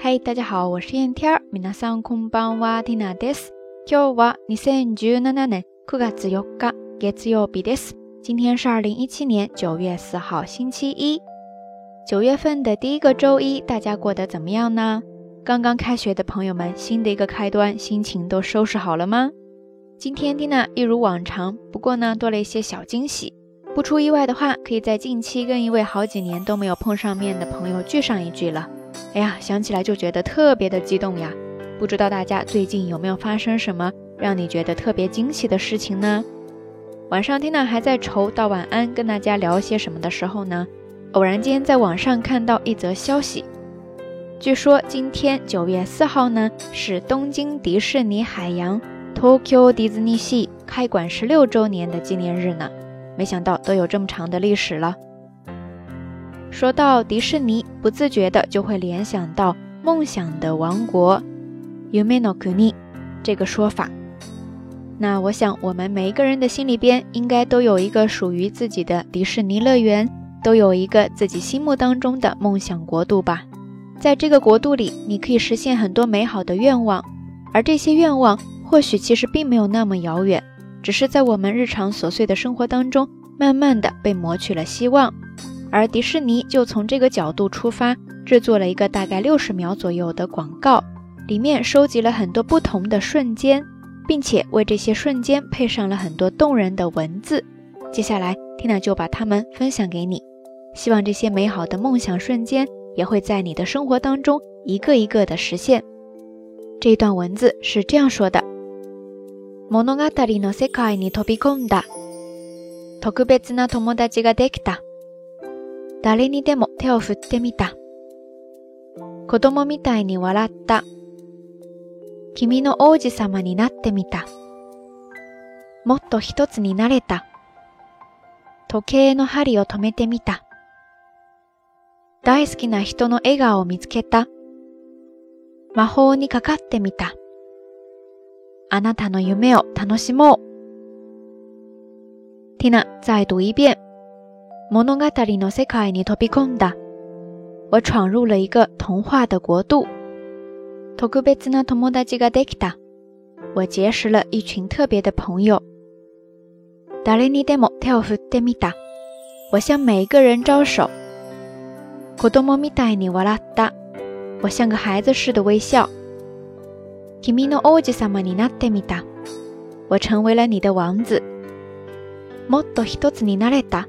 嗨，大家好，我是燕 n t h e 皆さんこんばんは、ディナです。今日は二千十七年九月四日、月曜日です。今天是二零一七年九月四号星期一，九月份的第一个周一，大家过得怎么样呢？刚刚开学的朋友们，新的一个开端，心情都收拾好了吗？今天蒂娜一如往常，不过呢，多了一些小惊喜。不出意外的话，可以在近期跟一位好几年都没有碰上面的朋友聚上一聚了。哎呀，想起来就觉得特别的激动呀！不知道大家最近有没有发生什么让你觉得特别惊喜的事情呢？晚上，听娜还在愁道晚安，跟大家聊些什么的时候呢，偶然间在网上看到一则消息，据说今天九月四号呢是东京迪士尼海洋 （Tokyo Disney Sea） 开馆十六周年的纪念日呢。没想到都有这么长的历史了。说到迪士尼，不自觉的就会联想到“梦想的王国 ”（Umino Kuni） 这个说法。那我想，我们每一个人的心里边，应该都有一个属于自己的迪士尼乐园，都有一个自己心目当中的梦想国度吧。在这个国度里，你可以实现很多美好的愿望，而这些愿望，或许其实并没有那么遥远，只是在我们日常琐碎的生活当中，慢慢的被磨去了希望。而迪士尼就从这个角度出发，制作了一个大概六十秒左右的广告，里面收集了很多不同的瞬间，并且为这些瞬间配上了很多动人的文字。接下来，n a 就把它们分享给你，希望这些美好的梦想瞬间也会在你的生活当中一个一个的实现。这一段文字是这样说的：物語の世界に飛び込んだ、特別な友達ができた。誰にでも手を振ってみた。子供みたいに笑った。君の王子様になってみた。もっと一つになれた。時計の針を止めてみた。大好きな人の笑顔を見つけた。魔法にかかってみた。あなたの夢を楽しもう。ティナ再ビ一遍。物語の世界に飛び込んだ。我闯入了一个童话的国度。特別な友達ができた。我结识了一群特别的朋友。誰にでも手を振ってみた。我向每一个人招手。子供みたいに笑った。我像个孩子似的微笑。君の王子様になってみた。我成为了你的王子。もっと一つになれた。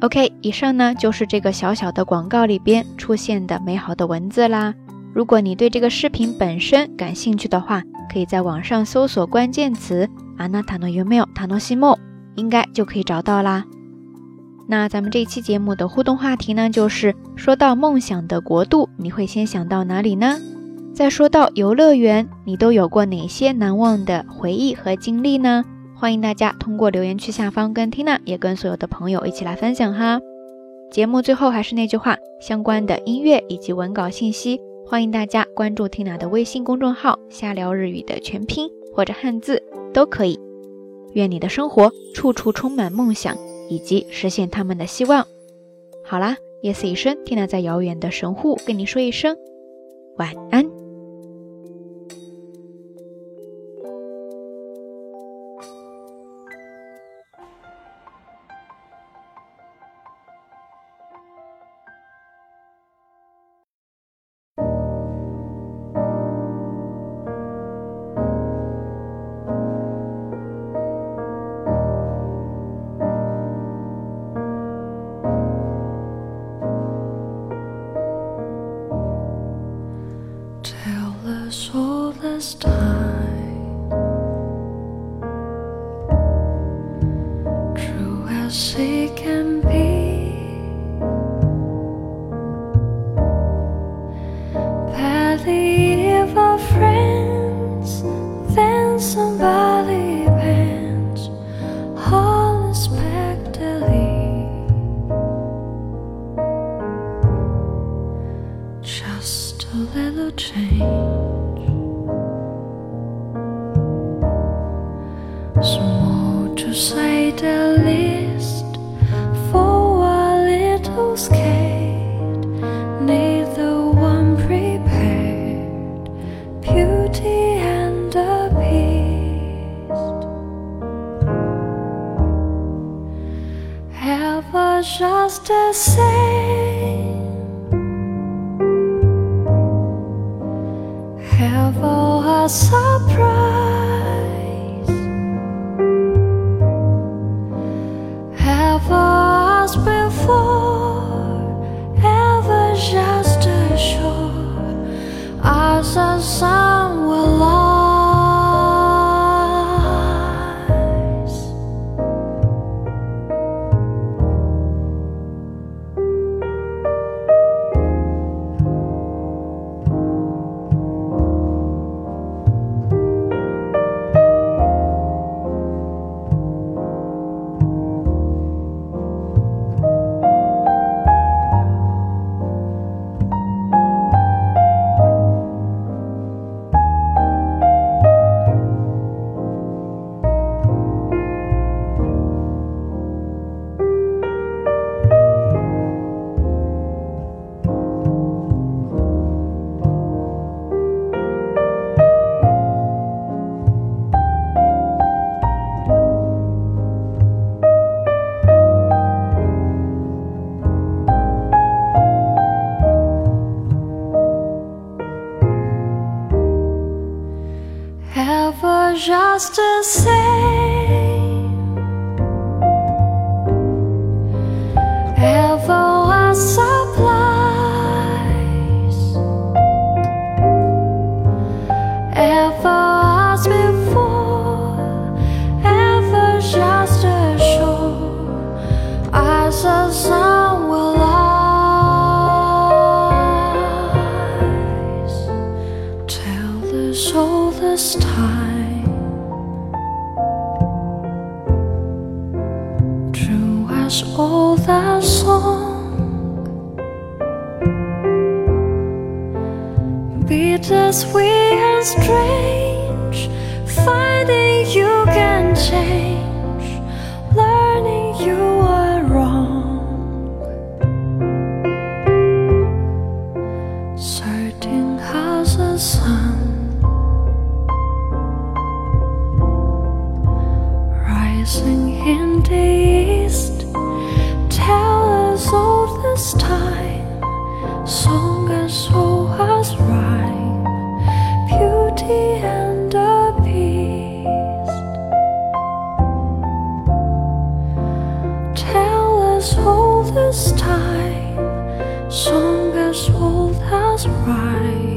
OK，以上呢就是这个小小的广告里边出现的美好的文字啦。如果你对这个视频本身感兴趣的话，可以在网上搜索关键词“阿纳塔诺”有没有“塔诺西莫”，应该就可以找到啦。那咱们这期节目的互动话题呢，就是说到梦想的国度，你会先想到哪里呢？再说到游乐园，你都有过哪些难忘的回忆和经历呢？欢迎大家通过留言区下方跟缇娜，也跟所有的朋友一起来分享哈。节目最后还是那句话，相关的音乐以及文稿信息，欢迎大家关注缇娜的微信公众号“瞎聊日语”的全拼或者汉字都可以。愿你的生活处处充满梦想以及实现他们的希望。好啦，夜色已深，缇娜在遥远的神户跟你说一声晚安。soulless time. Small to say the least for a little skate, neither one prepared. Beauty and the beast ever just the same. Ever a For. just the same. Ever our supplies, ever as before, ever just a shore as sun will rise time. Sweet and strange finding you can change, learning you were wrong, certain has a sun rising in the as old as time, song as old as rhyme.